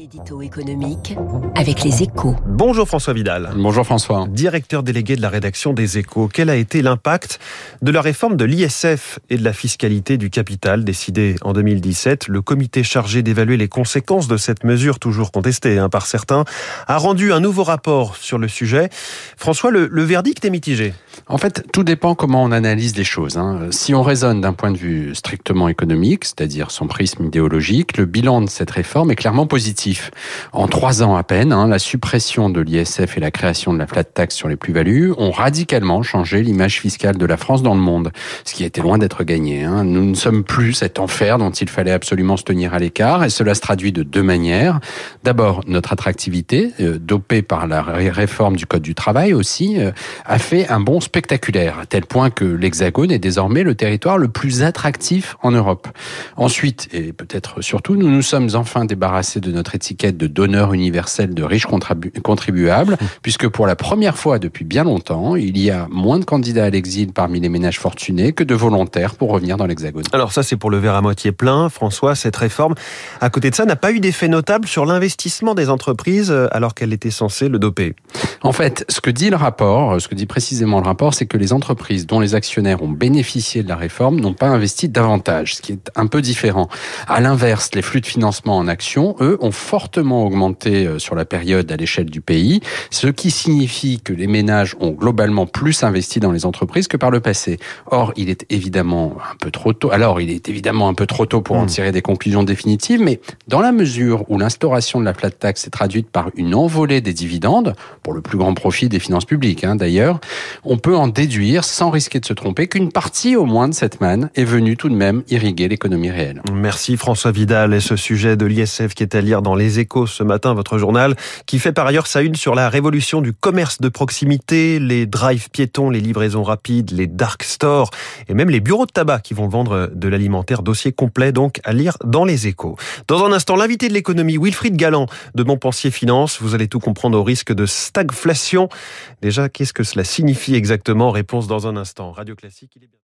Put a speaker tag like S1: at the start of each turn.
S1: L'édito économique avec les échos.
S2: Bonjour François Vidal.
S3: Bonjour François.
S2: Directeur délégué de la rédaction des échos. Quel a été l'impact de la réforme de l'ISF et de la fiscalité du capital décidée en 2017 Le comité chargé d'évaluer les conséquences de cette mesure, toujours contestée hein, par certains, a rendu un nouveau rapport sur le sujet. François, le, le verdict est mitigé.
S3: En fait, tout dépend comment on analyse les choses. Hein. Si on raisonne d'un point de vue strictement économique, c'est-à-dire son prisme idéologique, le bilan de cette réforme est clairement positif. En trois ans à peine, hein, la suppression de l'ISF et la création de la flat tax sur les plus-values ont radicalement changé l'image fiscale de la France dans le monde, ce qui était loin d'être gagné. Hein. Nous ne sommes plus cet enfer dont il fallait absolument se tenir à l'écart, et cela se traduit de deux manières. D'abord, notre attractivité, euh, dopée par la réforme du Code du travail aussi, euh, a fait un bon spectaculaire, à tel point que l'Hexagone est désormais le territoire le plus attractif en Europe. Ensuite, et peut-être surtout, nous nous sommes enfin débarrassés de notre étiquette de donneur universel de riches contribuables, puisque pour la première fois depuis bien longtemps, il y a moins de candidats à l'exil parmi les ménages fortunés que de volontaires pour revenir dans l'Hexagone.
S2: Alors ça, c'est pour le verre à moitié plein. François, cette réforme, à côté de ça, n'a pas eu d'effet notable sur l'investissement des entreprises alors qu'elle était censée le doper.
S3: En fait, ce que dit le rapport, ce que dit précisément le rapport, c'est que les entreprises dont les actionnaires ont bénéficié de la réforme n'ont pas investi davantage, ce qui est un peu différent. À l'inverse, les flux de financement en actions, eux, ont fortement augmenté euh, sur la période à l'échelle du pays, ce qui signifie que les ménages ont globalement plus investi dans les entreprises que par le passé. Or, il est évidemment un peu trop tôt. Alors, il est évidemment un peu trop tôt pour en hmm. tirer des conclusions définitives, mais dans la mesure où l'instauration de la flat tax est traduite par une envolée des dividendes, pour le plus grand profit des finances publiques hein, d'ailleurs, on peut en déduire, sans risquer de se tromper, qu'une partie au moins de cette manne est venue tout de même irriguer l'économie réelle.
S2: Merci François Vidal et ce sujet de l'ISF qui est à lire dans Les Échos ce matin, votre journal, qui fait par ailleurs sa une sur la révolution du commerce de proximité, les drives piétons, les livraisons rapides, les dark stores et même les bureaux de tabac qui vont vendre de l'alimentaire. Dossier complet donc à lire dans Les Échos. Dans un instant, l'invité de l'économie, Wilfried Galland de Montpensier Finance. Vous allez tout comprendre au risque de stagflation. Déjà, qu'est-ce que cela signifie exactement? Réponse dans un instant. Radio Classique.